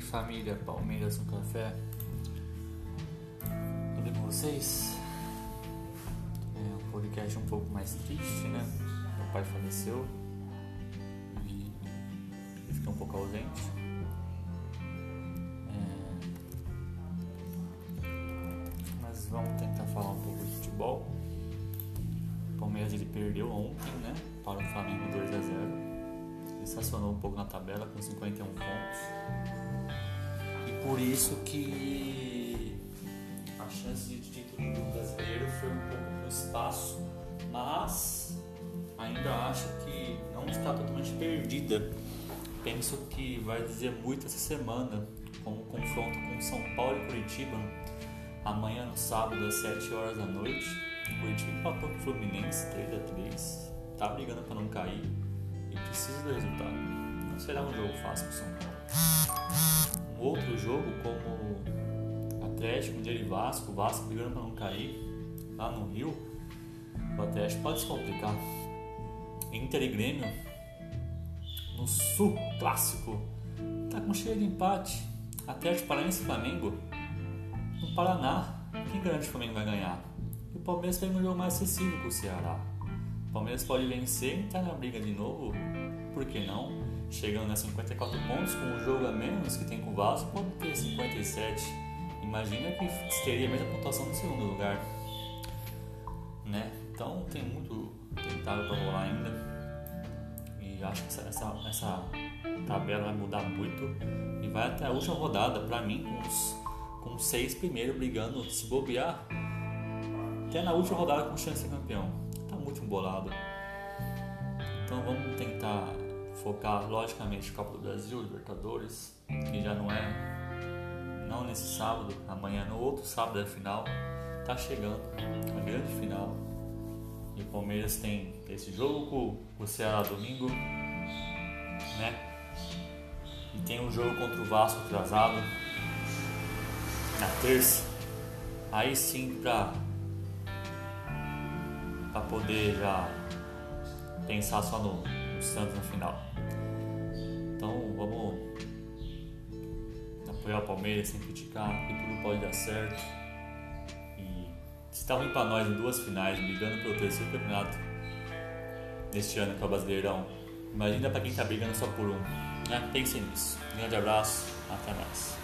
família Palmeiras no Café. Tudo bem com vocês? É um podcast um pouco mais triste, né? Meu pai faleceu e eu fiquei um pouco ausente. É... Mas vamos tentar falar um pouco de futebol. O Palmeiras ele perdeu ontem, né? Para o Flamengo 2 a 0 estacionou um pouco na tabela com 51 pontos. E por isso que a chance de título do brasileiro foi um pouco no espaço, mas ainda acho que não está totalmente perdida. Penso que vai dizer muito essa semana com o confronto com São Paulo e Curitiba. Amanhã no sábado às 7 horas da noite. O Curitiba empatou com o Fluminense 3 a 3 Tá brigando para não cair e precisa do resultado. Não será um jogo fácil para São Paulo. Um outro jogo como Atlético, de Vasco, Vasco brigando para não cair lá no Rio, o Atlético pode se complicar. Inter e Grêmio no Sul Clássico tá com cheio de empate. Atlético Paranaense e Flamengo no Paraná. Quem garante que o Flamengo vai ganhar? E o Palmeiras tem um jogo mais acessível com o Ceará. O Palmeiras pode vencer e tá na briga de novo, por que não? Chegando a 54 pontos, com um jogo a menos que tem com o Vasco, pode ter 57. Imagina que teria a mesma pontuação no segundo lugar. Né? Então tem muito tentado para rolar ainda. E acho que essa, essa, essa, tabela vai mudar muito. E vai até a última rodada, para mim, com os com seis primeiros brigando, se bobear, até na última rodada com chance de campeão muito embolado. Então vamos tentar focar logicamente Copa do Brasil, Libertadores, que já não é não nesse sábado, amanhã no outro sábado é a final. Tá chegando a grande final. E o Palmeiras tem esse jogo com o Ceará domingo, né? E tem um jogo contra o Vasco atrasado na terça. Aí sim pra para poder já pensar só no, no Santos no final. Então vamos apoiar o Palmeiras sem criticar, que tudo pode dar certo. E se tá ruim para nós em duas finais, brigando pelo terceiro campeonato neste ano que é o Brasileirão, imagina para quem tá brigando só por um. Né? Pensem nisso. Um grande abraço, até mais.